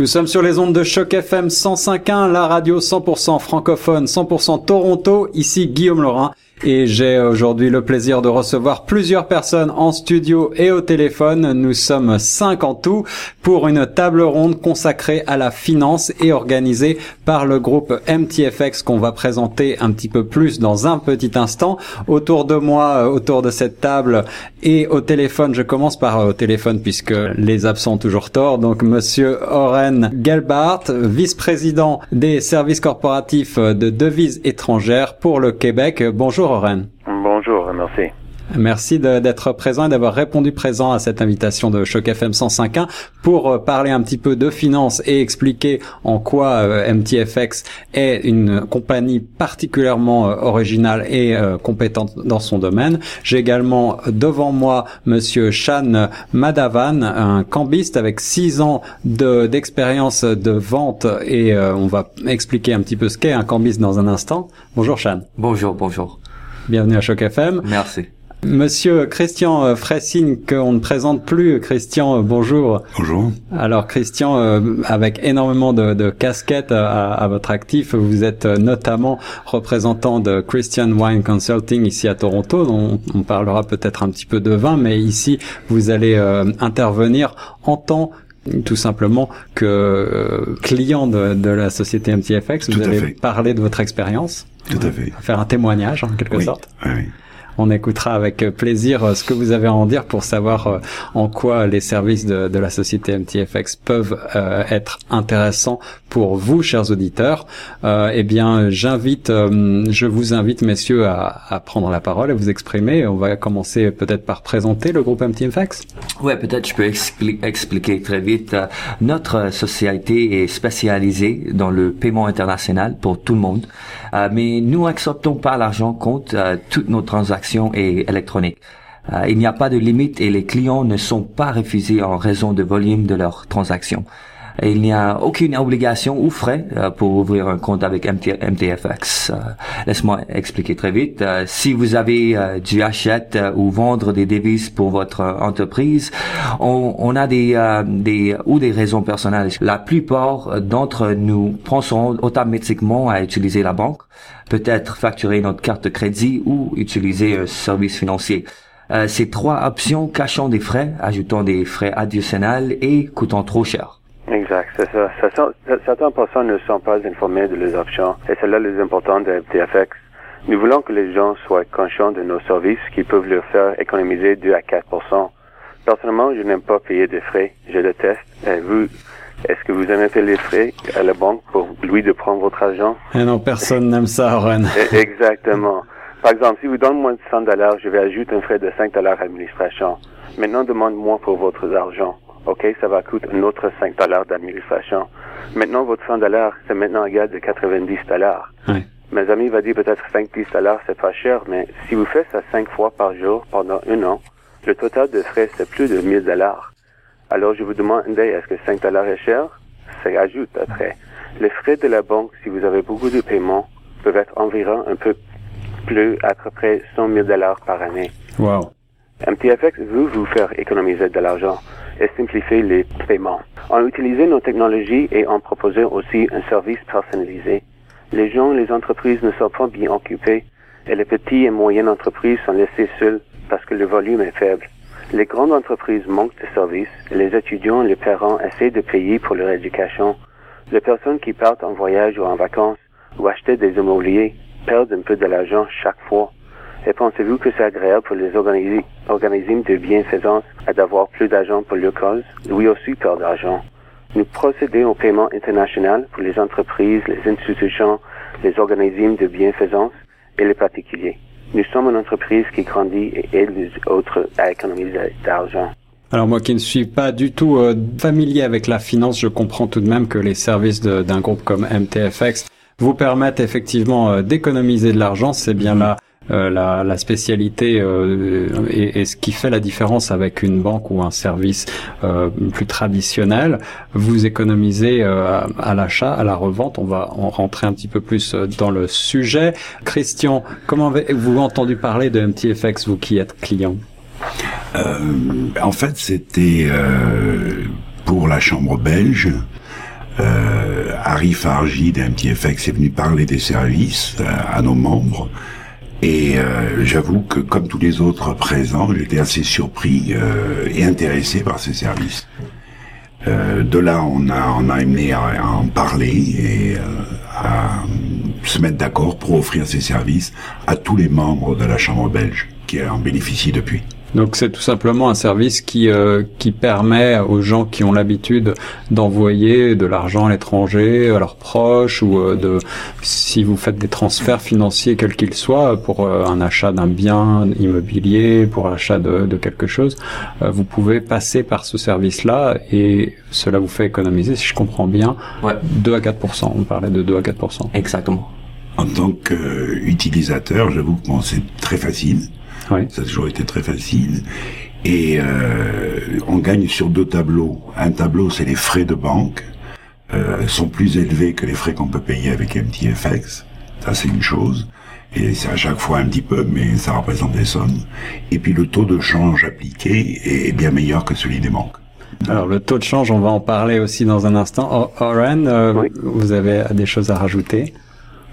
Nous sommes sur les ondes de Choc FM 105.1, la radio 100% francophone, 100% Toronto. Ici Guillaume Laurin et j'ai aujourd'hui le plaisir de recevoir plusieurs personnes en studio et au téléphone. Nous sommes cinq en tout pour une table ronde consacrée à la finance et organisée par le groupe MTFX qu'on va présenter un petit peu plus dans un petit instant. Autour de moi, autour de cette table et au téléphone, je commence par euh, au téléphone puisque les absents ont toujours tort. Donc monsieur Oren Gelbart, vice-président des services corporatifs de devises étrangères pour le Québec. Bonjour Bonjour, merci. Merci d'être présent et d'avoir répondu présent à cette invitation de Choc FM 105.1 pour euh, parler un petit peu de finance et expliquer en quoi euh, MTFX est une compagnie particulièrement euh, originale et compétente dans son domaine. J'ai également devant moi Monsieur Shan Madavan, un cambiste avec six ans d'expérience de, vente et on va expliquer un petit peu ce qu'est un cambiste dans un instant. Bonjour Shan. Bonjour, bonjour. Bienvenue à Choc FM. Merci. Monsieur Christian euh, Fressine, qu'on ne présente plus. Christian, euh, bonjour. Bonjour. Alors Christian, euh, avec énormément de, casquettes à, votre actif, vous êtes notamment représentant de Christian Wine Consulting ici à Toronto. On, on parlera peut-être un petit peu de vin, mais ici vous allez intervenir en tant tout simplement que client de, la société MTFX. Vous allez parler de votre expérience. Tout à fait. Faire un témoignage en quelque sorte. Oui on écoutera avec plaisir euh, ce que vous avez à en dire pour savoir euh, en quoi les services de, la société MTFX peuvent euh, être intéressants pour vous, chers auditeurs. eh bien, j'invite, je vous invite, messieurs, à, prendre la parole et vous exprimer. On va commencer peut-être par présenter le groupe MTFX. Ouais, peut-être je peux expliquer très vite. notre société est spécialisée dans le paiement international pour tout le monde, mais nous acceptons pas l'argent compte toutes nos transactions et électronique. Euh, il n'y a pas de limite et les clients ne sont pas refusés en raison de volume de leurs transactions. Il n'y a aucune obligation ou frais euh, pour ouvrir un compte avec MTFX. Euh, laisse-moi expliquer très vite. si vous avez du achat ou vendre des devises pour votre entreprise, on, a des, ou des raisons personnelles. La plupart d'entre nous pensons automatiquement à utiliser la banque peut-être facturer notre carte de crédit ou utiliser un service financier. Euh, ces trois options cachant des frais, ajoutant des frais additionnels et coûtant trop cher. Exact, c'est ça. Certaines personnes ne sont pas informées de les options et c'est là le important de FTFX. Nous voulons que les gens soient conscients de nos services qui peuvent leur faire économiser 2 à 4 Personnellement, je n'aime pas payer des frais. Je déteste. Et vous, est-ce que vous aimez payer les frais à la banque pour lui de prendre votre argent? Eh non, personne n'aime ça, Ren. Eh, exactement. Par exemple, si vous donnez moins de 100 dollars, je vais ajouter un frais de 5 dollars d'administration. Maintenant, demande-moi pour votre argent. OK, ça va coûter un autre 5 dollars d'administration. Maintenant, votre 100 dollars, c'est maintenant égal de 90 dollars. Mes amis vont dire peut-être 5 10 dollars, c'est pas cher, mais si vous faites ça 5 fois par jour pendant un an, le total de frais, c'est plus de 1000 dollars. Alors, je vous demande, est-ce que 5 dollars est cher? Ça ajoute après. Les frais de la banque, si vous avez beaucoup de paiements, peuvent être environ un peu plus, à peu près 100 000 dollars par année. Wow. MTFX veut vous faire économiser de l'argent et simplifier les paiements. En utilisant nos technologies et en proposant aussi un service personnalisé, les gens, les entreprises ne sont pas bien occupés et les petites et moyennes entreprises sont laissées seules parce que le volume est faible. Les grandes entreprises manquent de services, les étudiants et les parents essaient de payer pour leur éducation. Les personnes qui partent en voyage ou en vacances ou acheter des immobiliers perdent un peu de l'argent chaque fois. Et pensez-vous que c'est agréable pour les organismes de bienfaisance d'avoir plus d'argent pour leur cause? Oui aussi perdent d'argent. Nous procédons au paiement international pour les entreprises, les institutions, les organismes de bienfaisance et les particuliers. Nous sommes une entreprise qui grandit et aide les autres à économiser d'argent. Alors moi qui ne suis pas du tout euh, familier avec la finance, je comprends tout de même que les services d'un groupe comme MTFX vous permettent effectivement euh, d'économiser de l'argent. C'est bien là euh, la, la, spécialité euh, et, ce qui fait la différence avec une banque ou un service euh, plus traditionnel. Vous économisez à l'achat, à la revente. On va en rentrer un petit peu plus dans le sujet. Christian, comment avez-vous entendu parler de MTFX, vous qui êtes client? En fait, c'était pour la chambre belge. euh, Arif Arji d'MTFX est venu parler des services euh, à nos membres. Et euh, j'avoue que comme tous les autres présents, j'étais assez surpris euh, et intéressé par ces services. Euh, de là, on a, on a amené à, à en parler et à se mettre d'accord pour offrir ces services à tous les membres de la Chambre belge qui en bénéficient depuis. Donc c'est tout simplement un service qui euh, qui permet aux gens qui ont l'habitude d'envoyer de l'argent à l'étranger à leurs proches ou euh, de si vous faites des transferts financiers quels qu'ils soient pour euh, un achat d'un bien immobilier pour l'achat de, de, quelque chose vous pouvez passer par ce service là et cela vous fait économiser si je comprends bien ouais. 2 à 4 on parlait de 2 à 4 exactement. En tant qu'utilisateur j'avoue que bon, c'est très facile oui. Ça a toujours été très facile. Et euh, on gagne sur deux tableaux. Un tableau, c'est les frais de banque. Euh, sont plus élevés que les frais qu'on peut payer avec MTFX. Ça, c'est une chose. Et c'est à chaque fois un petit peu, mais ça représente des sommes. Et puis le taux de change appliqué est bien meilleur que celui des banques. Alors le taux de change, on va en parler aussi dans un instant. Oren, euh, oui. vous avez des choses à rajouter?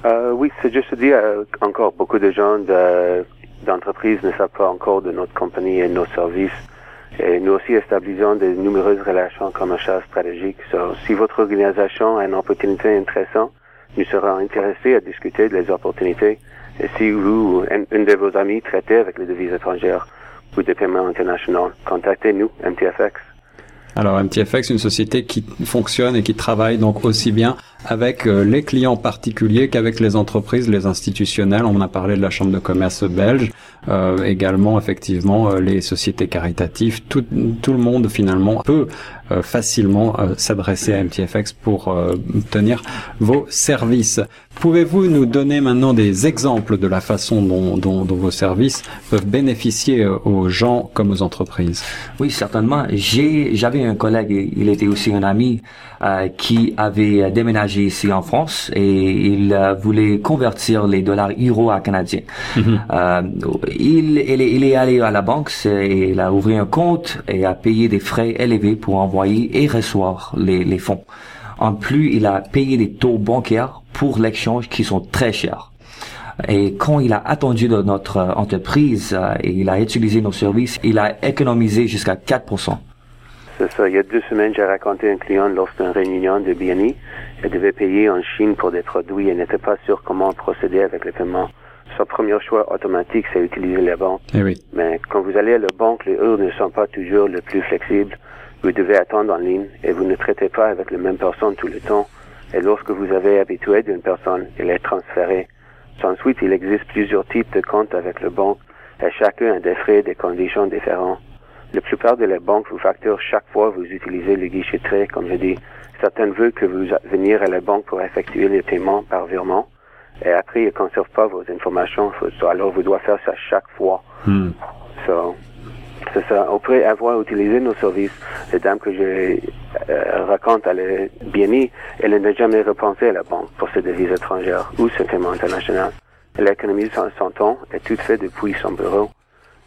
Euh, Oui, c'est juste dire euh, encore beaucoup de gens de d'entreprises ne savent pas encore de notre compagnie et nos services. Et nous aussi établissons de nombreuses relations commerciales stratégiques. So, si votre organisation a une opportunité intéressante, nous serons intéressés à discuter des opportunités. Et si vous, un, un de vos amis, traitez avec les devises étrangères ou des paiements internationaux, contactez-nous, MTFX. Alors MTFX, une société qui fonctionne et qui travaille donc aussi bien avec euh, les clients particuliers qu'avec les entreprises, les institutionnels. On a parlé de la Chambre de commerce belge, euh, également effectivement euh, les sociétés caritatives. Tout, tout, le monde finalement peut euh, facilement euh, s'adresser à MTFX pour obtenir vos services. Pouvez-vous nous donner maintenant des exemples de la façon dont, dont, dont vos services peuvent bénéficier aux gens comme aux entreprises? Oui, certainement. J'avais un collègue, il était aussi un ami, euh, qui avait déménagé ici en France et il euh, voulait convertir les dollars euros à canadiens. Mm -hmm. euh, il, il, il, est allé à la banque, et il a ouvert un compte et a payé des frais élevés pour envoyer et recevoir les, les fonds. En plus, il a payé des taux bancaires pour l'échange qui sont très chers. Et quand il a attendu de notre entreprise euh, et il a utilisé nos services, il a économisé jusqu'à 4%. C'est ça. Il y a deux semaines, j'ai raconté à un client lors d'une réunion de BNI. Elle devait payer en Chine pour des produits et n'était pas sûr comment procéder avec les paiements. Son premier choix automatique, c'est utiliser les banques. Eh oui. Mais quand vous allez à la banque, les heures ne sont pas toujours le plus flexibles. Vous devez attendre en ligne et vous ne traitez pas avec la même personne tout le temps. Et lorsque vous avez habitué d'une personne, elle est transférée. Ensuite, il existe plusieurs types de comptes avec la banque et chacun a des frais et des conditions différentes. La plupart de les banques vous facturent chaque fois que vous utilisez le guichet trait, comme je dis. Certaines veulent que vous venir à la banque pour effectuer les paiements par virement. Et après, ils ne conservent pas vos informations. Alors, vous devez faire ça chaque fois. Mm. So, c'est ça. Après avoir utilisé nos services, la dame que je euh, raconte, elle est BNI, elle n'a jamais repensé à la banque pour ses devises étrangères ou ses paiements internationaux. Elle économise son, son temps et tout fait depuis son bureau.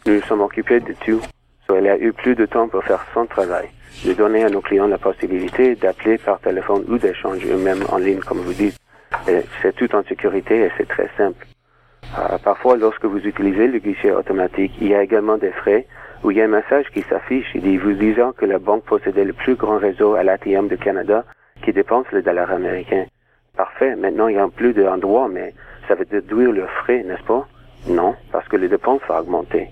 Nous nous sommes occupés de tout. Elle a eu plus de temps pour faire son travail, de donner à nos clients la possibilité d'appeler par téléphone ou d'échanger eux-mêmes en ligne, comme vous dites. C'est tout en sécurité et c'est très simple. Euh, parfois, lorsque vous utilisez le guichet automatique, il y a également des frais où il y a un message qui s'affiche et dit vous disant que la banque possédait le plus grand réseau à l'ATM de Canada qui dépense le dollar américain. Parfait. Maintenant, il y a plus d'endroits, mais ça veut déduire le frais, n'est-ce pas? Non, parce que les dépenses vont augmenter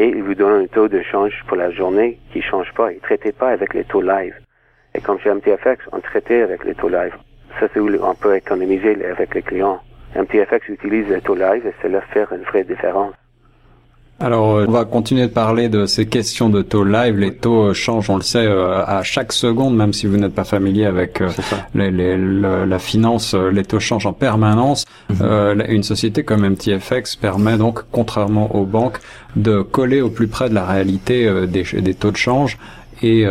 et il vous donne un taux de change pour la journée qui change pas. Il traitait pas avec les taux live. Et comme chez MTFX, on traitait avec les taux live. Ça, c'est où on peut économiser avec les clients. MTFX utilise les taux live et cela fait une vraie différence. Alors, euh, on va continuer de parler de ces questions de taux live. Les taux changent, on le sait, euh, à chaque seconde, même si vous n'êtes pas familier avec euh, les, les, le, la finance, les taux changent en permanence. Mm -hmm. euh, une société comme MTFX permet donc, contrairement aux banques, de coller au plus près de la réalité des, des taux de change. Et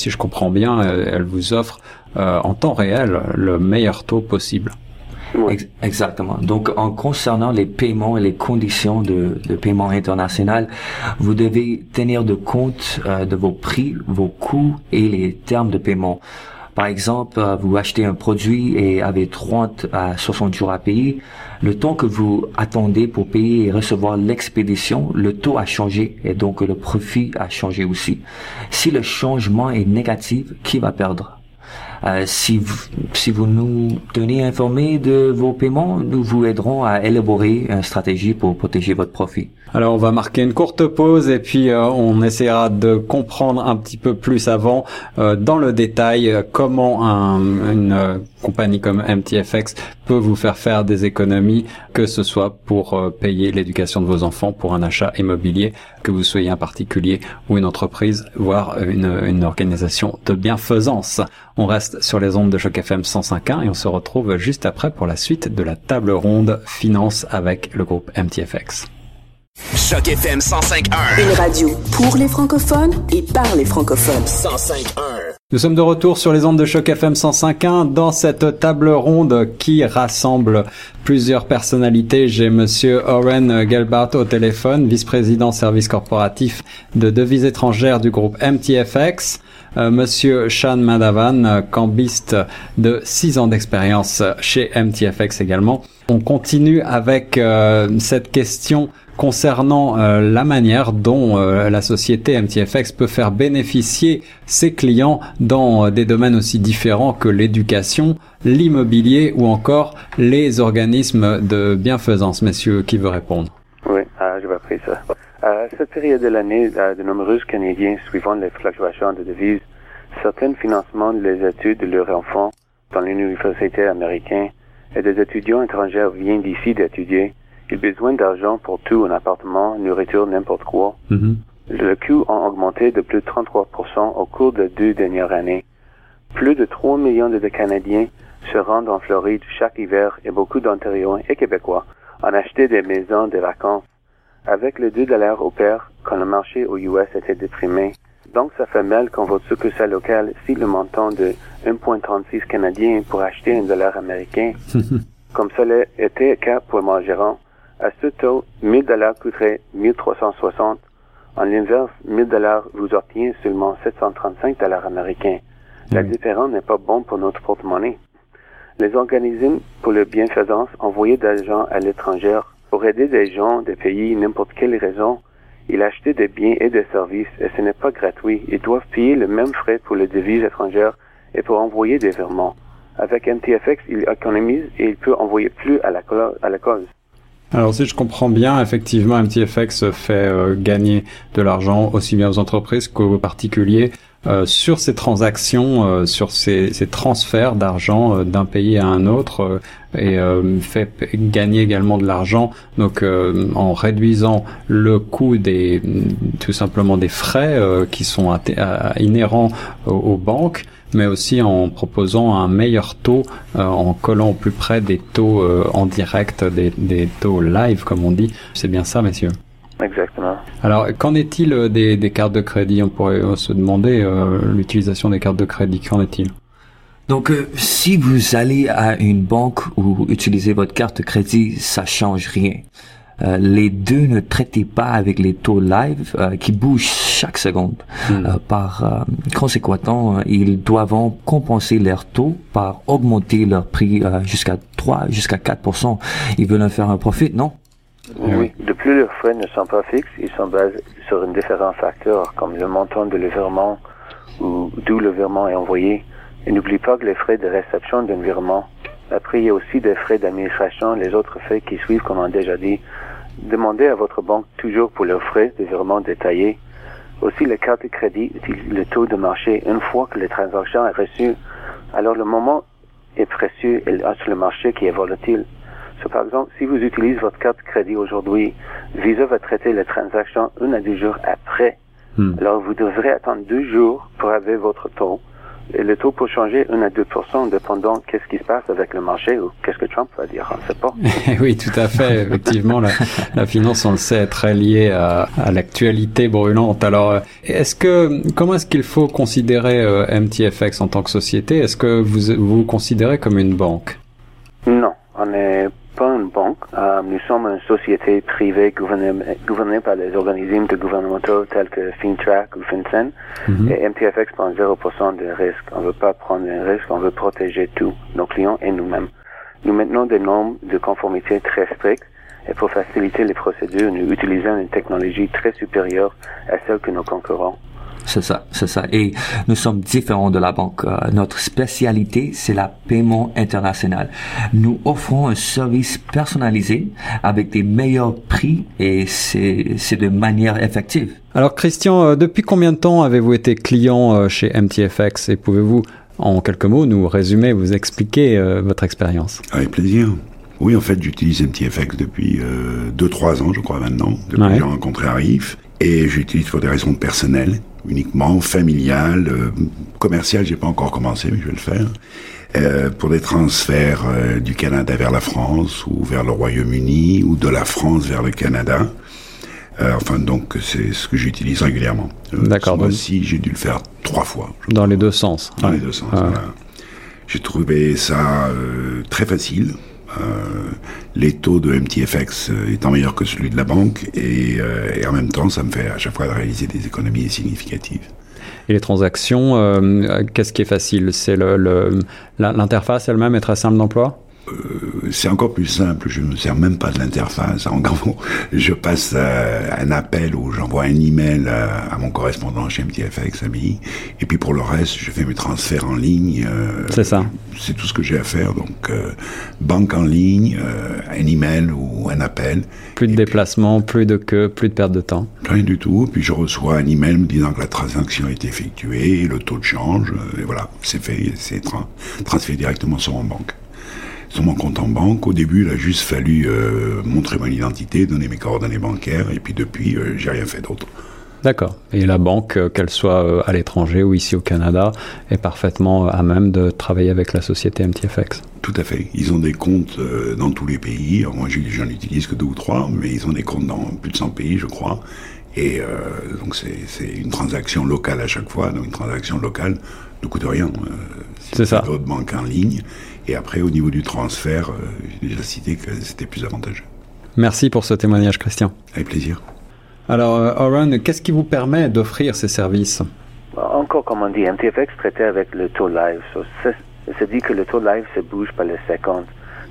si je comprends bien, elle vous offre en temps réel le meilleur taux possible. Exactement. Donc, en concernant les paiements et les conditions de, de paiement international, vous devez tenir de compte euh, de vos prix, vos coûts et les termes de paiement. Par exemple, euh, vous achetez un produit et avez 30 à 60 jours à payer. Le temps que vous attendez pour payer et recevoir l'expédition, le taux a changé et donc le profit a changé aussi. Si le changement est négatif, qui va perdre? Euh, si, vous, si vous nous tenez informés de vos paiements, nous vous aiderons à élaborer une stratégie pour protéger votre profit. Alors on va marquer une courte pause et puis euh, on essaiera de comprendre un petit peu plus avant euh, dans le détail euh, comment un, une compagnie comme MTFX peut vous faire faire des économies, que ce soit pour payer l'éducation de vos enfants, pour un achat immobilier, que vous soyez un particulier ou une entreprise, voire une, une organisation de bienfaisance. On reste sur les ondes de Choc FM 105.1 et on se retrouve juste après pour la suite de la table ronde finance avec le groupe MTFX. Choc FM 105.1. Une radio pour les francophones et par les francophones. 105.1. Nous sommes de retour sur les ondes de choc FM 105.1 dans cette table ronde qui rassemble plusieurs personnalités. J'ai monsieur Oren Gelbart au téléphone, vice-président service corporatif de devises étrangères du groupe MTFX. Euh, monsieur Sean Madavan, cambiste de 6 ans d'expérience chez MTFX également. On continue avec euh, cette question concernant euh, la manière dont euh, la société MTFX peut faire bénéficier ses clients dans euh, des domaines aussi différents que l'éducation, l'immobilier ou encore les organismes de bienfaisance. Messieurs, qui veut répondre? Oui, je vais ça. À cette période de l'année, de nombreux Canadiens, suivant les fluctuations de devises, certains financements des études de leurs enfants dans l'université américaine et des étudiants étrangers viennent d'ici d'étudier ils ont besoin d'argent pour tout, un appartement, nourriture, n'importe quoi. Mhm. Le coût a augmenté de plus de 33% au cours des deux dernières années. Plus de 3 millions de Canadiens se rendent en Floride chaque hiver et beaucoup d'Ontariens et Québécois ont acheté des maisons de vacances. Avec le 2 dollars au pair, quand le marché au US était déprimé, donc ça fait mal quand votre succursale locale si le montant de 1,36 canadiens pour acheter un dollar américain, comme cela était le cas pour mon gérant. À ce taux, 1000 dollars coûterait 1360. En l'inverse, 1000 dollars vous obtient seulement 735 dollars américains. La différence n'est pas bonne pour notre porte-monnaie. Les organismes pour le bienfaisance envoyaient d'argent à l'étranger pour aider des gens des pays n'importe quelle raison. Ils achetaient des biens et des services et ce n'est pas gratuit. Ils doivent payer le même frais pour les devises étrangères et pour envoyer des virements. Avec MTFX, il économise et il peut envoyer plus à la, à la cause. Alors si je comprends bien, effectivement, MTFX fait euh, gagner de l'argent aussi bien aux entreprises qu'aux particuliers sur ces transactions, euh, sur ces, transferts d'argent d'un pays à un autre et fait gagner également de l'argent donc en réduisant le coût des tout simplement des frais qui sont inhérents aux banques mais aussi en proposant un meilleur taux, euh, en collant au plus près des taux euh, en direct, des, des, taux live comme on dit. C'est bien ça, messieurs? Exactement. Alors, qu'en est-il euh, des, des, cartes de crédit? On pourrait se demander l'utilisation des cartes de crédit. Qu'en est-il? Donc, si vous allez à une banque ou utilisez votre carte de crédit, ça change rien. Euh, les deux ne traitaient pas avec les taux live euh, qui bougent chaque seconde. Hmm. Euh, par conséquent, ils doivent compenser leurs taux par augmenter leur prix jusqu'à 3, jusqu'à 4%. Ils veulent en faire un profit, non? Oui. De plus, leurs frais ne sont pas fixes, ils sont basés sur un différents facteurs, comme le montant de le virement ou d'où le virement est envoyé. Et n'oublie pas que les frais de réception d'un virement. Après, il y a aussi des frais d'administration, les autres frais qui suivent, comme on a déjà dit, Demandez à votre banque toujours pour leurs frais de virement détaillés. Aussi, les cartes de crédit utilisent le taux de marché une fois que la transaction est reçue. Alors, le moment est précieux et sur le marché qui est volatile. Par exemple, si vous utilisez votre carte de crédit aujourd'hui, Visa va traiter la transaction un à deux jours après. Hmm. Alors, vous devrez attendre deux jours pour avoir votre taux. Et le taux peut changer 1 à 2 dépendant qu'est-ce qui se passe avec le marché ou qu'est-ce que Trump va dire, on ne sait pas. oui, tout à fait. Effectivement, la, la, finance, on le sait, est très liée à, à l'actualité brûlante. Alors, euh, est-ce que comment est-ce qu'il faut considérer euh, MTFX en tant que société? Est-ce que vous vous, considérez comme une banque? Non, on n'est pas une banque. Euh, nous sommes une société privée gouvernée, gouvernée par des organismes gouvernementaux tels que FinTrack ou FinCEN. Et MTFX prend 0% de risque. On ne veut pas prendre un risque, on veut protéger tous, nos clients et nous-mêmes. Nous maintenons des normes de conformité très strictes et pour faciliter les procédures, nous utilisons une technologie très supérieure à celle que nos concurrents. C'est ça, c'est ça. Et nous sommes différents de la banque. Euh, notre spécialité, c'est la paiement international. Nous offrons un service personnalisé avec des meilleurs prix et c'est, c'est de manière effective. Alors Christian, euh, depuis combien de temps avez-vous été client euh, chez MTFX et pouvez-vous en quelques mots nous résumer, vous expliquer euh, votre expérience? Avec plaisir. Oui, en fait, j'utilise MTFX depuis 2-3 ans, je crois maintenant, depuis Ouais. que j'ai rencontré Arif. Et j'utilise pour des raisons personnelles, uniquement, familiales, euh, commerciales, j'ai pas encore commencé, mais je vais le faire. Euh, pour des transferts euh, du Canada vers la France ou vers le Royaume-Uni ou de la France vers le Canada. Euh, enfin, donc, c'est ce que j'utilise régulièrement. Euh, D'accord, donc- mois-ci, j'ai dû le faire trois fois. Dans les deux sens. dans Ouais. les deux sens. Voilà. J'ai trouvé ça euh, très facile. Euh, les taux de MTFX euh, étant meilleurs que celui de la banque et, euh, et en même temps ça me fait à chaque fois réaliser des économies significatives. Et les transactions, qu'est-ce qui est facile? C'est l'interface elle-même est très simple d'emploi? Euh, C'est encore plus simple, je ne me sers même pas de l'interface. En gros, je passe euh, un appel ou j'envoie un email à, à mon correspondant chez MTFX AMI et puis pour le reste, je fais mes transferts en ligne. euh, C'est ça. c'est tout ce que j'ai à faire. Donc, euh, banque en ligne, euh, un email ou un appel, Plus de déplacement, plus de queue, plus de perte de temps. rien du tout. Puis je reçois un email me disant que la transaction a été effectuée, le taux de change, euh, et voilà, c'est fait, c'est tra- transféré directement sur mon banque. Sur mon compte en banque, au début, il a juste fallu euh, montrer mon identité, donner mes coordonnées bancaires, et puis depuis, euh, j'ai rien fait d'autre. D'accord. Et la banque, euh, qu'elle soit euh, à l'étranger ou ici au Canada, est parfaitement à même de travailler avec la société MTFX. Tout à fait. Ils ont des comptes dans tous les pays. Moi, j'en utilise que deux ou trois, mais ils ont des comptes dans plus de 100 pays, je crois. Et euh, donc, c'est c'est une transaction locale à chaque fois. Donc, une transaction locale ne coûte rien. Euh, si C'est ça. Votre banque en ligne. Et après, au niveau du transfert, euh, j'ai déjà cité que c'était plus avantageux. Merci pour ce témoignage, Christian. Avec plaisir. Alors, euh, Oren, qu'est-ce qui vous permet d'offrir ces services Encore comme on dit, MTFX traitait avec le taux live. Ça dit que le taux live se bouge par les secondes.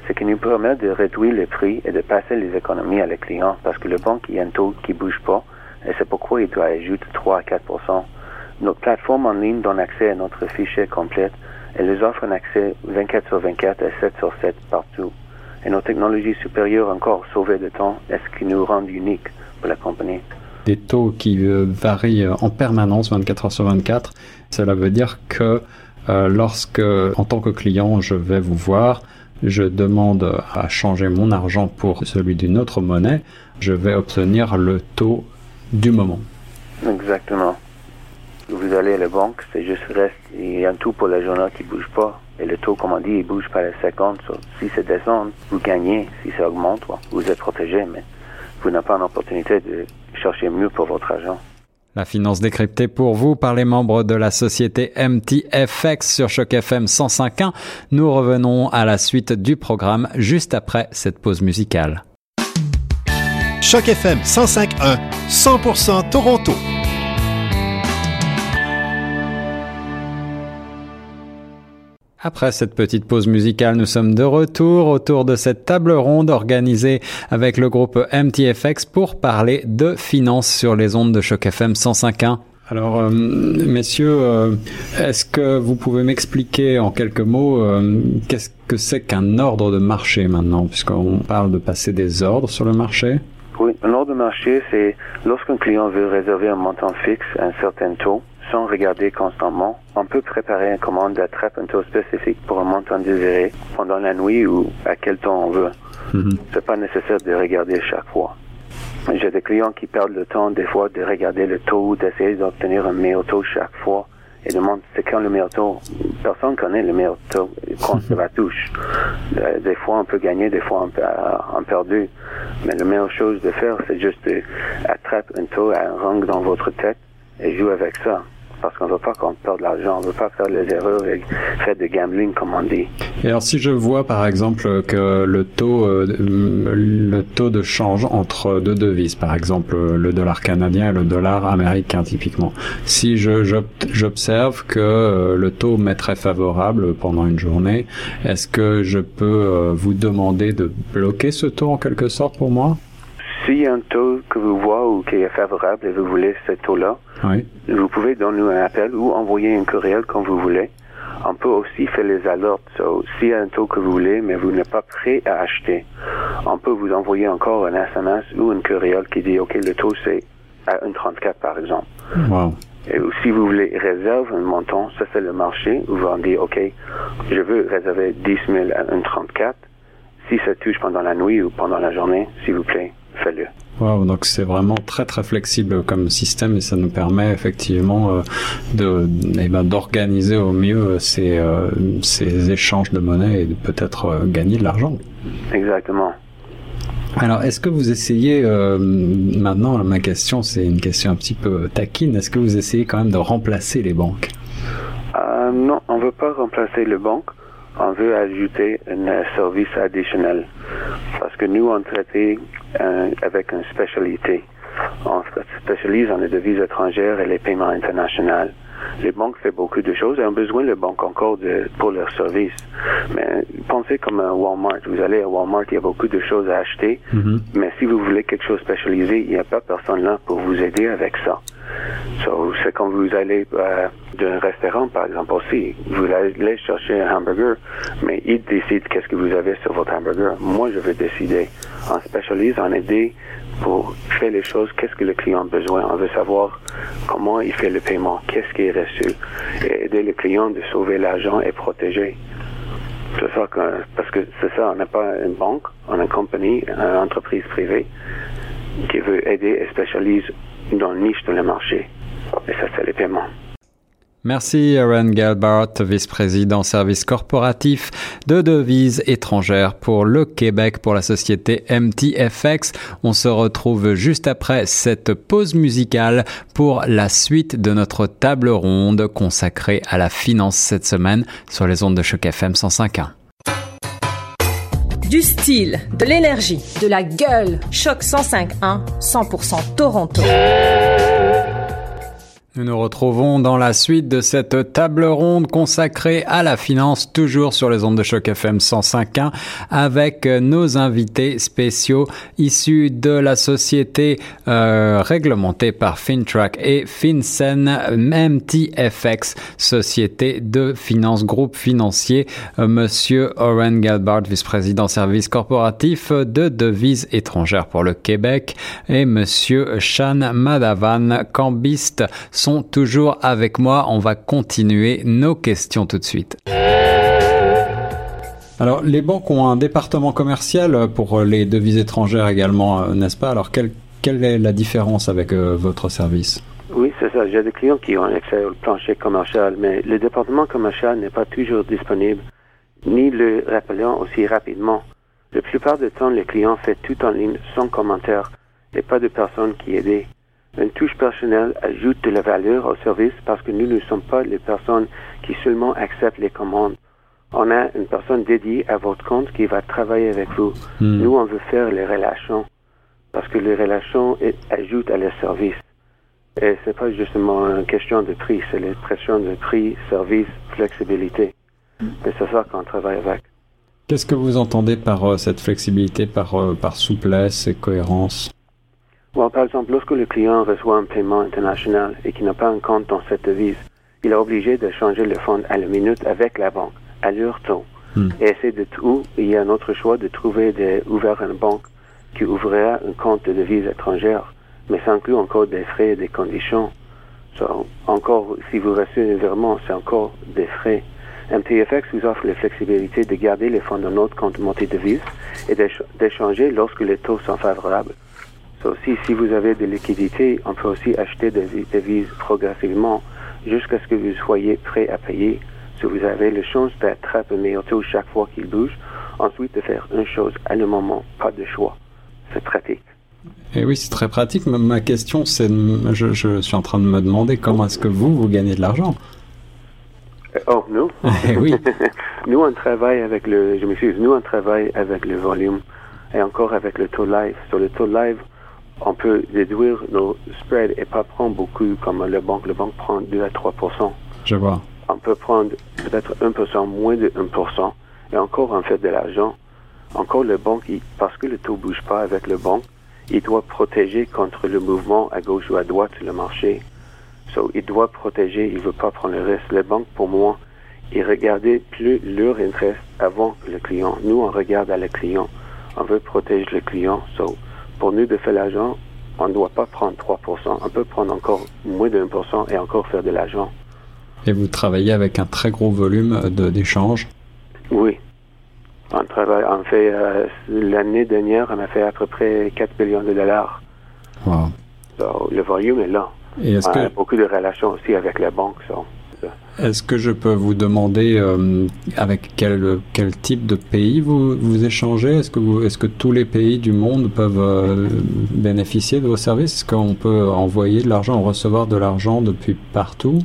Ce qui nous permet de réduire les prix et de passer les économies à les clients parce que le banque, il y a un taux qui bouge pas et c'est pourquoi il doit ajouter 3 à 4% Notre plateforme en ligne donne accès à notre fichier complet et les offre un accès 24 sur 24 et 7 sur 7 partout. Et nos technologies supérieures encore sauvées de temps est ce qui nous rend unique pour la compagnie? Des taux qui euh, varient euh, en permanence 24 heures sur 24. Cela veut dire que euh, lorsque, en tant que client, je vais vous voir, je demande à changer mon argent pour celui d'une autre monnaie, je vais obtenir le taux du moment. Exactement. Vous allez à la banque, c'est juste reste, il y a un taux pour la journée qui bouge pas. Et le taux, comme on dit, il bouge par les secondes. So, si ça descend, vous gagnez. Si ça augmente, ouais, vous êtes protégé, mais vous n'avez pas l'opportunité de chercher mieux pour votre argent. La finance décryptée pour vous par les membres de la société MTFX sur Choc FM 105.1. Nous revenons à la suite du programme juste après cette pause musicale. Choc FM 105.1, 100% Toronto. Après cette petite pause musicale, nous sommes de retour autour de cette table ronde organisée avec le groupe MTFX pour parler de finances sur les ondes de Choc FM 105.1. Alors, euh, messieurs, euh, est-ce que vous pouvez m'expliquer en quelques mots euh, qu'est-ce que c'est qu'un ordre de marché maintenant, puisqu'on parle de passer des ordres sur le marché? Oui, un ordre de marché, c'est lorsqu'un client veut réserver un montant fixe à un certain taux, sans regarder constamment, on peut préparer une commande d'attrape un taux spécifique pour un montant désiré pendant la nuit ou à quel temps on veut. Mhm. C'est pas nécessaire de regarder chaque fois. J'ai des clients qui perdent le temps des fois de regarder le taux, d'essayer d'obtenir un meilleur taux chaque fois et demandent c'est quand le meilleur taux? Personne connaît le meilleur taux quand c'est la touche. Euh, Des fois on peut gagner, des fois on peut euh, on perdu. Mais la meilleure chose de faire, c'est juste de attraper un taux à un rang dans votre tête et jouer avec ça. Parce qu'on ne veut pas qu'on perde de l'argent, on ne veut pas faire des erreurs et faire de gambling, comme on dit. Et alors, si je vois par exemple que le taux, euh, le taux de change entre deux devises, par exemple le dollar canadien et le dollar américain typiquement, si j'observe que euh, le taux m'est très favorable pendant une journée, est-ce que je peux euh, vous demander de bloquer ce taux en quelque sorte pour moi? S'il y a un taux que vous voyez ou qui est favorable et vous voulez ce taux-là, vous pouvez donner un appel ou envoyer un courriel quand vous voulez. On peut aussi faire les alertes. S'il y a un taux que vous voulez, mais vous n'êtes pas prêt à acheter, on peut vous envoyer encore un SMS ou un courriel qui dit, OK, le taux c'est à 1,34 par exemple. Et si vous voulez réserver un montant, ça c'est le marché, vous en dites, OK, je veux réserver 10 000 à 1,34. Si ça touche pendant la nuit ou pendant la journée, s'il vous plaît, Wow, donc c'est vraiment très très flexible comme système et ça nous permet effectivement euh, de eh ben, d'organiser au mieux ces, euh, ces échanges de monnaie et de peut-être euh, gagner de l'argent. Exactement. Alors, est-ce que vous essayez maintenant Ma question, c'est une question un petit peu taquine. Est-ce que vous essayez quand même de remplacer les banques? Non, on ne veut pas remplacer les banques on veut ajouter un service additionnel parce que nous, on traite euh, avec une spécialité. On spécialise en les devises étrangères et les paiements internationaux. Les banques font beaucoup de choses et ont besoin de banques encore de, pour leurs services. Mais pensez comme un Walmart. Vous allez à Walmart, il y a beaucoup de choses à acheter. Mm-hmm. Mais si vous voulez quelque chose spécialisé, il n'y a pas personne là pour vous aider avec ça. So, c'est quand vous allez euh, d'un restaurant, par exemple, aussi, vous allez chercher un hamburger, mais il décide qu'est-ce que vous avez sur votre hamburger. Moi, je vais décider. On spécialise, en aider pour faire les choses, qu'est-ce que le client a besoin. On veut savoir comment il fait le paiement, qu'est-ce qui est reçu, et aider le client de sauver l'argent et protéger. C'est ça parce que c'est ça, on n'est pas une banque, on est une compagnie, une entreprise privée qui veut aider et spécialise dans le niche de le marché. Et ça, c'est les paiements. Merci Aaron Galbart, vice-président service corporatif de devises étrangères pour le Québec pour la société MTFX. On se retrouve juste après cette pause musicale pour la suite de notre table ronde consacrée à la finance cette semaine sur les ondes de choc FM 105.1. Du style, de l'énergie, de la gueule. Choc 105.1, 100% Toronto. Nous nous retrouvons dans la suite de cette table ronde consacrée à la finance, toujours sur les ondes de choc FM 105.1, avec nos invités spéciaux issus de la société euh, réglementée par FinTrack et FinCEN MTFX, société de finance, groupe financier. Euh, Monsieur Oren Galbart, vice-président service corporatif de devises étrangères pour le Québec, et Monsieur Shan Madavan, cambiste sont toujours avec moi. On va continuer nos questions tout de suite. Alors, les banques ont un département commercial pour les devises étrangères également, euh, n'est-ce pas? Alors, quelle, quelle est la différence avec euh, votre service? Oui, c'est ça. J'ai des clients qui ont accès au plancher commercial, mais le département commercial n'est pas toujours disponible, ni le rappelant aussi rapidement. La plupart du temps, les clients font tout en ligne sans commentaire et pas de personne qui aide. Une touche personnelle ajoute de la valeur au service parce que nous ne sommes pas les personnes qui seulement acceptent les commandes. On a une personne dédiée à votre compte qui va travailler avec vous. Hmm. Nous, on veut faire les relations parce que les relations ajoutent à le service. Et c'est pas justement une question de prix, c'est l'expression de prix, service, flexibilité. Et c'est ça qu'on travaille avec. Qu'est-ce que vous entendez par euh, cette flexibilité, par, euh, par souplesse et cohérence? Par exemple, lorsque le client reçoit un paiement international et qu'il n'a pas un compte dans cette devise, il est obligé de changer le fonds à la minute avec la banque, à leur taux. Hmm. Et c'est de tout, il y a un autre choix de trouver de, ouvrir une banque qui ouvrira un compte de devise étrangère, mais ça inclut encore des frais et des conditions. encore, si vous recevez un virement, c'est encore des frais. MTFX vous offre la flexibilité de garder les fonds dans notre compte multi-devise et d'échanger lorsque les taux sont favorables aussi, si vous avez de liquidités, on peut aussi acheter des devises progressivement jusqu'à ce que vous soyez prêt à payer. Si vous avez la chance d'attraper un meilleur taux chaque fois qu'il bouge, ensuite de faire une chose à le moment, pas de choix. C'est pratique. Et oui, c'est très pratique. Ma- question, c'est, je, je suis en train de me demander comment est-ce que vous, vous gagnez de l'argent? Oh, nous Eh oui. Nous, on travaille avec le, je m'excuse, nous, on travaille avec le volume et encore avec le taux live. Sur le taux live, on peut déduire nos spreads et pas prendre beaucoup comme le banque. Le banque prend 2 à 3% Je vois. On peut prendre peut-être 1% moins de 1% et encore on fait de l'argent. Encore le banque, il- parce que le taux bouge pas avec le banque, il doit protéger contre le mouvement à gauche ou à droite le marché. So, il doit protéger, il veut pas prendre le risque. Les banques, pour moi, ils regardaient plus leur intérêt avant que le client. Nous, on regarde à le client. On veut protéger le client. So, pour nous de faire l'argent, on ne doit pas prendre 3%. On peut prendre encore moins de 1% et encore faire de l'argent. Et vous travaillez avec un très gros volume d'échanges? Oui. On travaille, on fait, euh, l'année dernière, on a fait à peu près 4 millions de dollars. Wow. So, le volume est là. Et est-ce on a que, beaucoup de relations aussi avec les banques. so. Est-ce que je peux vous demander euh, avec quel, quel type de pays vous, vous échangez? Est-ce que, vous, est-ce que tous les pays du monde peuvent euh, bénéficier de vos services? Est-ce qu'on peut envoyer de l'argent recevoir de l'argent depuis partout?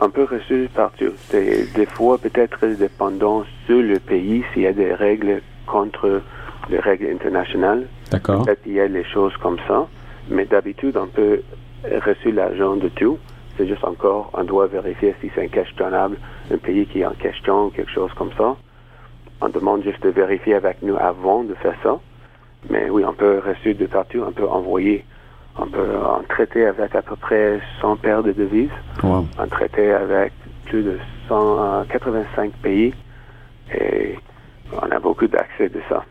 On peut reçu partout. Des, des fois, peut-être dépendant sur le pays, s'il y a des règles contre les règles internationales. D'accord. Peut-être qu'il y a des choses comme ça. Mais d'habitude, on peut reçu l'argent de tout. C'est juste encore, on doit vérifier si c'est un cash un pays qui est en question, quelque chose comme ça. On demande juste de vérifier avec nous avant de faire ça. Mais oui, on peut reçu de partout, on peut envoyer, on peut en traiter avec à peu près 100 paires de devises. Wow. On traitait avec plus de 185 pays et on a beaucoup d'accès de ça.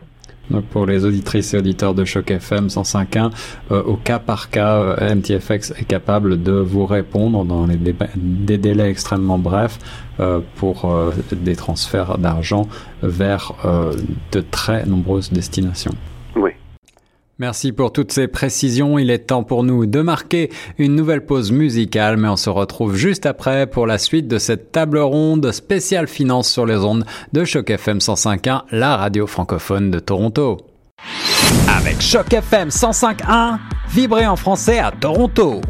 Pour les auditrices et auditeurs de Choc FM 105.1, euh, au cas par cas, euh, MTFX est capable de vous répondre dans les des délais extrêmement brefs euh, pour euh, des transferts d'argent vers euh, de très nombreuses destinations. Oui. Merci pour toutes ces précisions. Il est temps pour nous de marquer une nouvelle pause musicale, mais on se retrouve juste après pour la suite de cette table ronde spéciale finance sur les ondes de Choc FM 105.1, la radio francophone de Toronto. Avec Choc FM 105.1, vibrez en français à Toronto.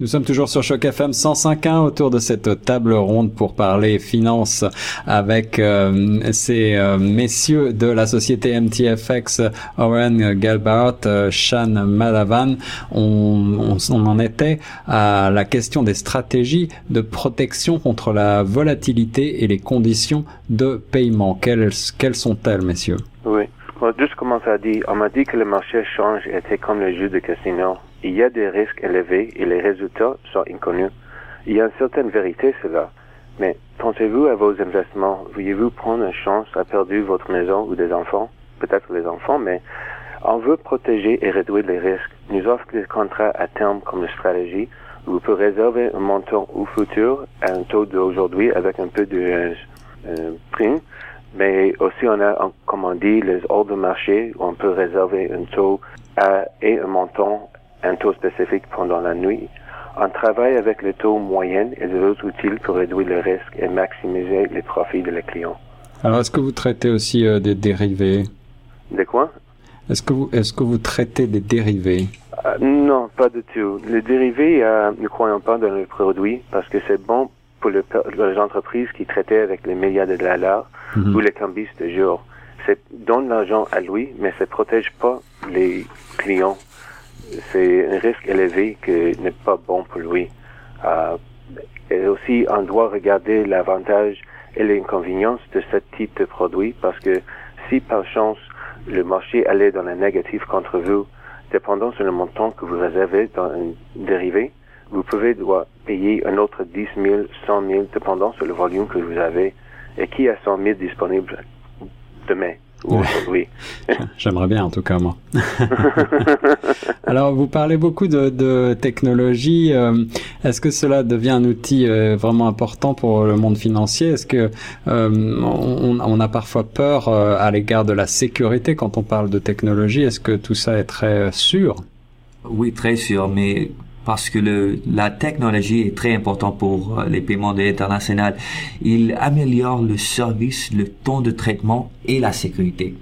Nous sommes toujours sur Choc FM 105.1 autour de cette table ronde pour parler finances avec euh, ces euh, messieurs de la société MTFX, Owen Galbart, euh, Shan Madavan. On, on, on en était à la question des stratégies de protection contre la volatilité et les conditions de paiement. Quelles, quelles sont-elles, messieurs? Oui. Juste comme ça dit, on m'a dit que le marché change était comme le jeu de casino. Il y a des risques élevés et les résultats sont inconnus. Il y a une certaine vérité cela. Mais pensez-vous à vos investissements? Vouliez-vous prendre une chance à perdu votre maison ou des enfants? Peut-être les enfants, mais on veut protéger et réduire les risques. Nous offre des contrats à terme comme stratégie. Vous pouvez réserver un montant au futur à un taux d'aujourd'hui avec un peu de euh, euh, prime. Mais aussi, on a, comme on dit, les ordres de marché où on peut réserver un taux à, et un montant, un taux spécifique pendant la nuit. On travaille avec le taux moyen et les autres outils pour réduire le risque et maximiser les profits de les clients. Alors, est-ce que vous traitez aussi euh, des dérivés? De quoi? Est-ce que vous, est-ce que vous traitez des dérivés? Euh, non, pas du tout. Les dérivés, euh, ne croyons pas dans le produit parce que c'est bon pour le, les entreprises qui traitaient avec les milliards de dollars Mhm. ou les cambistes de jour. C'est donne l'argent à lui, mais ça protège pas les clients. C'est un risque élevé que n'est pas bon pour lui. Euh, et aussi, on doit regarder l'avantage et l'inconvénient de ce type de produit parce que si par chance le marché allait dans la négative contre vous, dépendant sur le montant que vous réservez dans un dérivé, vous pouvez devoir payer un autre 10 000, 100 000, dépendant sur le volume que vous avez. Et qui a 100 000 disponibles demain aujourd'hui? J'aimerais bien, en tout cas, moi. Alors, vous parlez beaucoup de, de technologie. Euh, Est-ce que cela devient un outil euh, vraiment important pour le monde financier? Est-ce que euh, on, on, a parfois peur à l'égard de la sécurité quand on parle de technologie? Est-ce que tout ça est très sûr? Oui, très sûr, mais parce que le, la technologie est très importante pour euh, les paiements internationaux. Il améliore le service, le temps de traitement et la sécurité.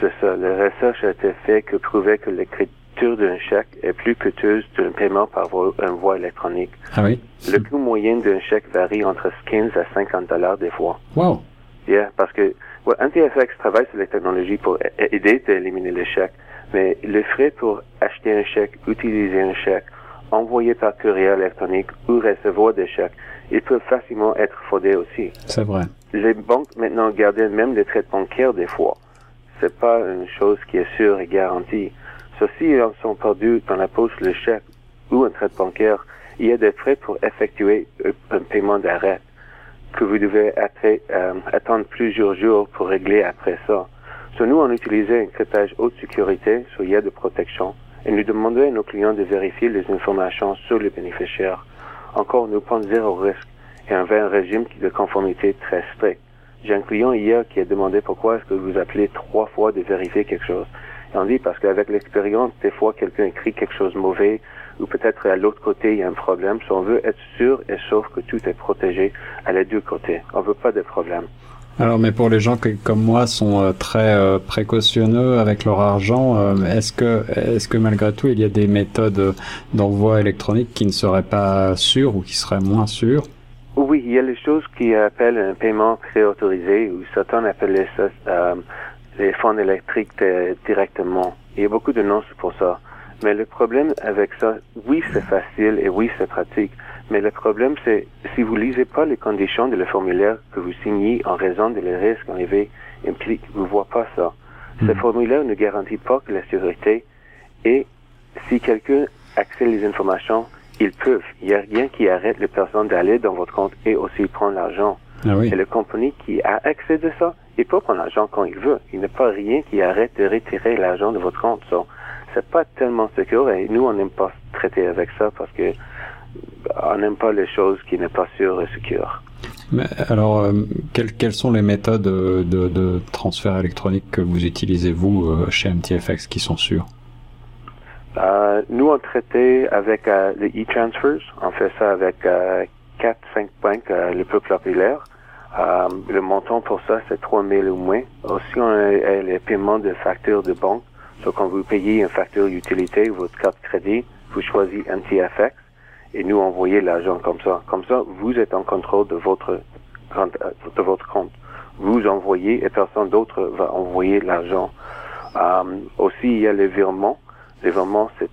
C'est ça. La recherche a été faite qui prouvait que l'écriture d'un chèque est plus coûteuse d'un paiement par voie, une voie électronique. Ah oui? Le coût moyen d'un chèque varie entre 15 à 50 dollars des fois. Wow. Yeah, parce que ouais, NTFX travaille sur les technologies pour aider à éliminer les chèques, mais le frais pour acheter un chèque, utiliser un chèque, envoyer par courriel électronique ou recevoir des chèques, ils peuvent facilement être fraudés aussi. C'est vrai. Les banques maintenant gardent même les traites bancaires des fois. C'est pas une chose qui est sûre et garantie. Ceux-ci ils sont perdus dans la poche le chèque ou un trait bancaire. Il y a des frais pour effectuer un- paiement d'arrêt que vous devez euh, attendre plusieurs jours pour régler après ça. So, nous, on utilisait un cryptage haute sécurité, so il y a de protection, et nous demandons à nos clients de vérifier les informations sur les bénéficiaires. Encore, nous prenons zéro risque et on veut un régime de conformité très strict. J'ai un client hier qui a demandé pourquoi est-ce que vous appelez trois fois de vérifier quelque chose. Et on dit parce qu'avec l'expérience, des fois quelqu'un écrit quelque chose de mauvais ou peut-être à l'autre côté il y a un problème. So, on veut être sûr et sauf que tout est protégé à les deux côtés. On veut pas de problème. Alors, mais pour les gens qui, comme moi, sont euh, très euh, précautionneux avec leur argent, euh, est-ce que, est-ce que malgré tout, il y a des méthodes euh, d'envoi électronique qui ne seraient pas sûres ou qui seraient moins sûres? Oui, il y a les choses qui appellent un paiement préautorisé ou certains appellent ça euh, les fonds électriques de- directement. Il y a beaucoup de noms pour ça. Mais le problème avec ça, oui, c'est facile et oui, c'est pratique. Mais le problème, c'est si vous lisez pas les conditions de le formulaire que vous signez en raison de les risques enlevés implique, vous voyez pas ça. Ce formulaire ne garantit pas que la sécurité et si quelqu'un accède les informations, ils peuvent. Il n'y a rien qui arrête les personnes d'aller dans votre compte et aussi prendre l'argent. Ah oui. Et la compagnie qui a accès de ça, il peut prendre l'argent quand il veut. Il n'y a pas rien qui arrête de retirer l'argent de votre compte. So, c'est pas tellement sûr et nous, on n'aime pas traiter avec ça parce que on n'aime pas les choses qui n'est pas sûres et sécures. Mais alors, euh, quelles, quelles sont les méthodes euh, de, de transfert électronique que vous utilisez, vous, euh, chez MTFX, qui sont sûres? Euh, nous, on traitait avec euh, les e-transfers. On fait ça avec euh, 4-5 banques les plus populaires. Le montant pour ça, c'est 3 000 ou moins. Aussi, on a, a les paiements de factures de banque. Donc, quand vous payez une facture utilité, votre carte crédit, vous choisissez MTFX et nous envoyez l'argent comme ça. Comme ça, vous êtes en contrôle de votre compte. De votre compte. Vous envoyez et personne d'autre va envoyer l'argent. Euh, aussi, il y a les virements. Les virements, c'est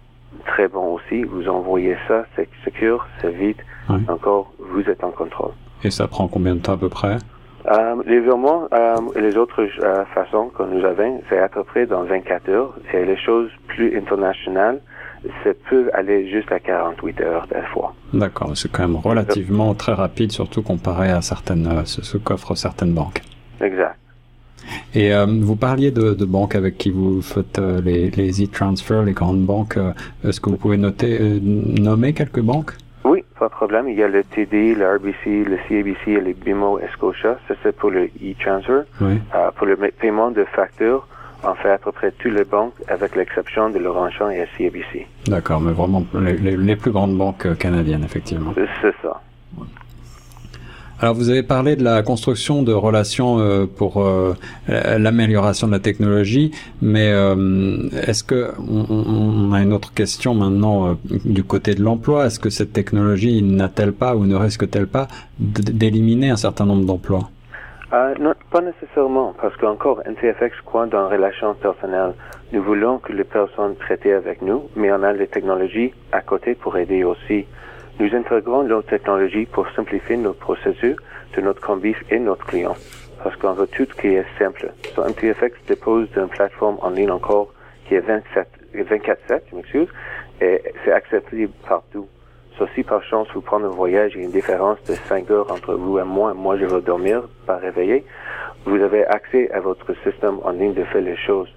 très bon aussi. Vous envoyez ça, c'est secure, c'est vite. Oui. Encore, vous êtes en contrôle. Et ça prend combien de temps à peu près? Euh, les virements euh, et les autres euh, façons que nous avons, c'est à peu près dans 24 heures. Et les choses plus internationales, ça peut aller jusqu'à 48 heures des fois. D'accord, c'est quand même relativement très rapide, surtout comparé à certaines, euh, ce, qu'offrent certaines banques. Exact. Et euh, vous parliez de, de banques avec qui vous faites euh, les, les e-transfers, les grandes banques. Est-ce que vous pouvez noter, euh, nommer quelques banques? Oui, pas de problème. Il y a le TD, le RBC, le CABC et les BMO et Scotia. Ça, c'est pour le e-transfer. Oui. Pour le paiement de factures, on fait à peu près toutes les banques, avec l'exception de Laurentian et CABC. D'accord, mais vraiment les, plus grandes banques euh, canadiennes, effectivement. C'est ça. Alors vous avez parlé de la construction de relations euh, pour euh, l'amélioration de la technologie, mais euh, est-ce que on, a une autre question maintenant euh, du côté de l'emploi Est-ce que cette technologie n'a-t-elle pas ou ne risque-t-elle pas d'éliminer un certain nombre d'emplois? Euh, non, pas nécessairement, parce qu'encore, NTFX croit dans relations personnelles. Nous voulons que les personnes traitées avec nous, mais on a les technologies à côté pour aider aussi. Nous intégrons nos technologies pour simplifier nos processus de notre convive et notre client, parce qu'on veut tout qui est simple. So, MTFX dépose d'une plateforme en ligne encore qui est 27, 24-7, je et c'est accepté partout. So, si par chance vous prenez un voyage et une différence de 5 heures entre vous et moi, moi je veux dormir, pas réveiller, vous avez accès à votre système en ligne de faire les choses.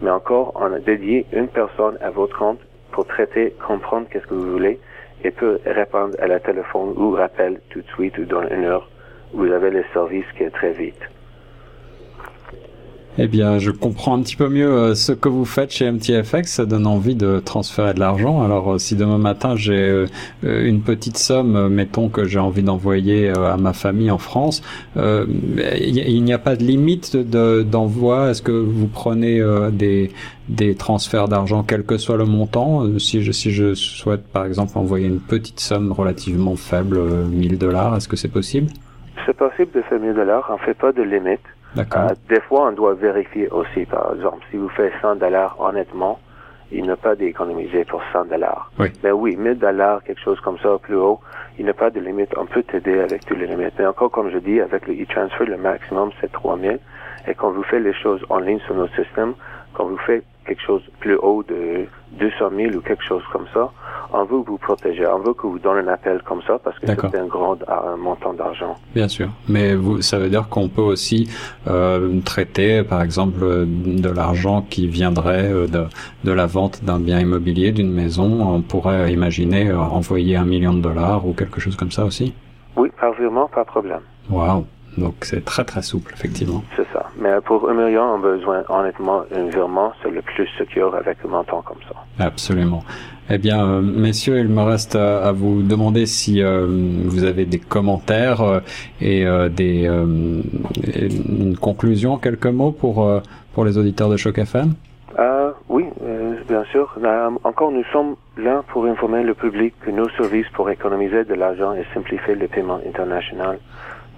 Mais encore, on a dédié une personne à votre compte pour traiter, comprendre qu'est-ce que vous voulez et peut répondre à la téléphone ou rappel tout de suite ou dans une heure. Vous avez le service qui est très vite. Eh bien, je comprends un petit peu mieux euh, ce que vous faites chez MTFX. Ça donne envie de transférer de l'argent. Alors, euh, si demain matin j'ai euh, une petite somme, mettons que j'ai envie d'envoyer à ma famille en France, il n'y a pas de limite d'envoi? Est-ce que vous prenez des des transferts d'argent, quel que soit le montant? Si je si je souhaite, par exemple, envoyer une petite somme relativement faible, 1000 dollars, est-ce que c'est possible? C'est possible de faire 1000 dollars. On fait pas de limite. Euh, des fois, on doit vérifier aussi. Par exemple, si vous faites 100 dollars honnêtement, il n'est pas d'économiser pour 100 dollars. Oui. Mais oui, 1000 dollars, quelque chose comme ça, plus haut, il n'y a pas de limite. On peut t'aider avec tous les limites. Mais encore, comme je dis, avec le e-transfer, le maximum, c'est 3000. Et quand vous faites les choses en ligne sur notre système, quand vous faites quelque chose plus haut de 200 000 ou quelque chose comme ça, on veut vous protéger, on veut que vous donne un appel comme ça parce que c'est un grand un montant d'argent. Bien sûr, mais vous, ça veut dire qu'on peut aussi euh, traiter, par exemple, de l'argent qui viendrait euh, de, de la vente d'un bien immobilier, d'une maison. On pourrait imaginer euh, envoyer un million de dollars ou quelque chose comme ça aussi. Oui, par virement, pas de problème. Wow. Donc c'est très très souple, effectivement. C'est ça. Mais pour un million, on a besoin honnêtement un virement, c'est le plus sûr avec un montant comme ça. Absolument. Eh bien, euh, messieurs, il me reste à, vous demander si euh, vous avez des commentaires euh, et des une conclusion, quelques mots pour pour les auditeurs de Choc FM. oui, bien sûr. encore, nous sommes là pour informer le public que nos services pour économiser de l'argent et simplifier les paiements internationaux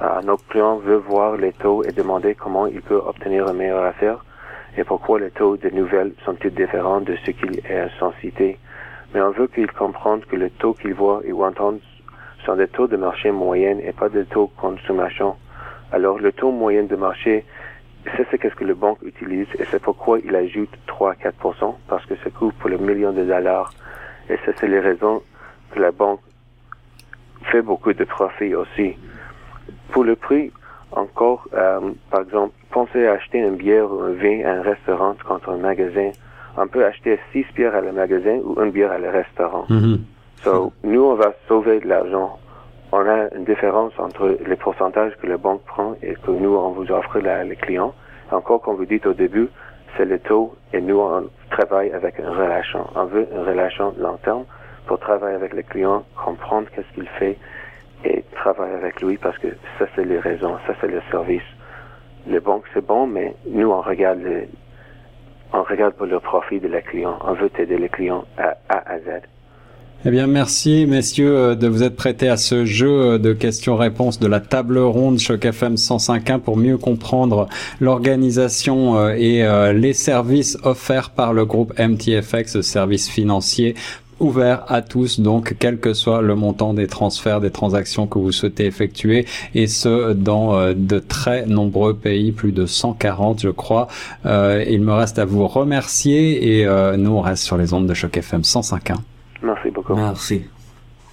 euh, notre client veut voir les taux et demander comment il peut obtenir une meilleure affaire et pourquoi les taux de nouvelles sont-ils différents de ce qu'il est sans citer. Mais on veut qu'il comprenne que les taux qu'il voit et entend sont des taux de marché moyens et pas des taux consommation. Alors le taux moyen de marché, c'est ce qu'est-ce que le banque utilise et c'est pourquoi il ajoute 3 à 4 parce que ça couvre pour le million de dollars. Et ça, c'est les raisons que la banque fait beaucoup de profits aussi. Pour le prix, encore, euh, par exemple, pensez à acheter une bière ou un vin à un restaurant contre un magasin. On peut acheter six bières à le magasin ou une bière à le restaurant. Mm-hmm. So, nous, on va sauver de l'argent. On a une différence entre les pourcentages que la banque prend et que nous, on vous offre là, les clients. Encore, comme vous dites au début, c'est le taux et nous, on travaille avec une relation. On veut une relation long terme pour travailler avec le client, comprendre qu'est-ce qu'il fait et travailler avec lui parce que ça, c'est les raisons, ça, c'est le service. Les banques, c'est bon, mais nous, on regarde le, on regarde pour le profit de les clients. On veut aider les clients à A à Z. Eh bien, merci, messieurs, euh, de vous être prêtés à ce jeu euh, de questions-réponses de la table ronde Choc FM 105.1 pour mieux comprendre l'organisation euh, et les services offerts par le groupe MTFX, services financiers ouvert à tous, donc quel que soit le montant des transferts, des transactions que vous souhaitez effectuer, et ce dans euh, de très nombreux pays, plus de 140 je crois. Euh, il me reste à vous remercier et euh, nous on reste sur les ondes de choc FM 105.1. Merci beaucoup. Merci.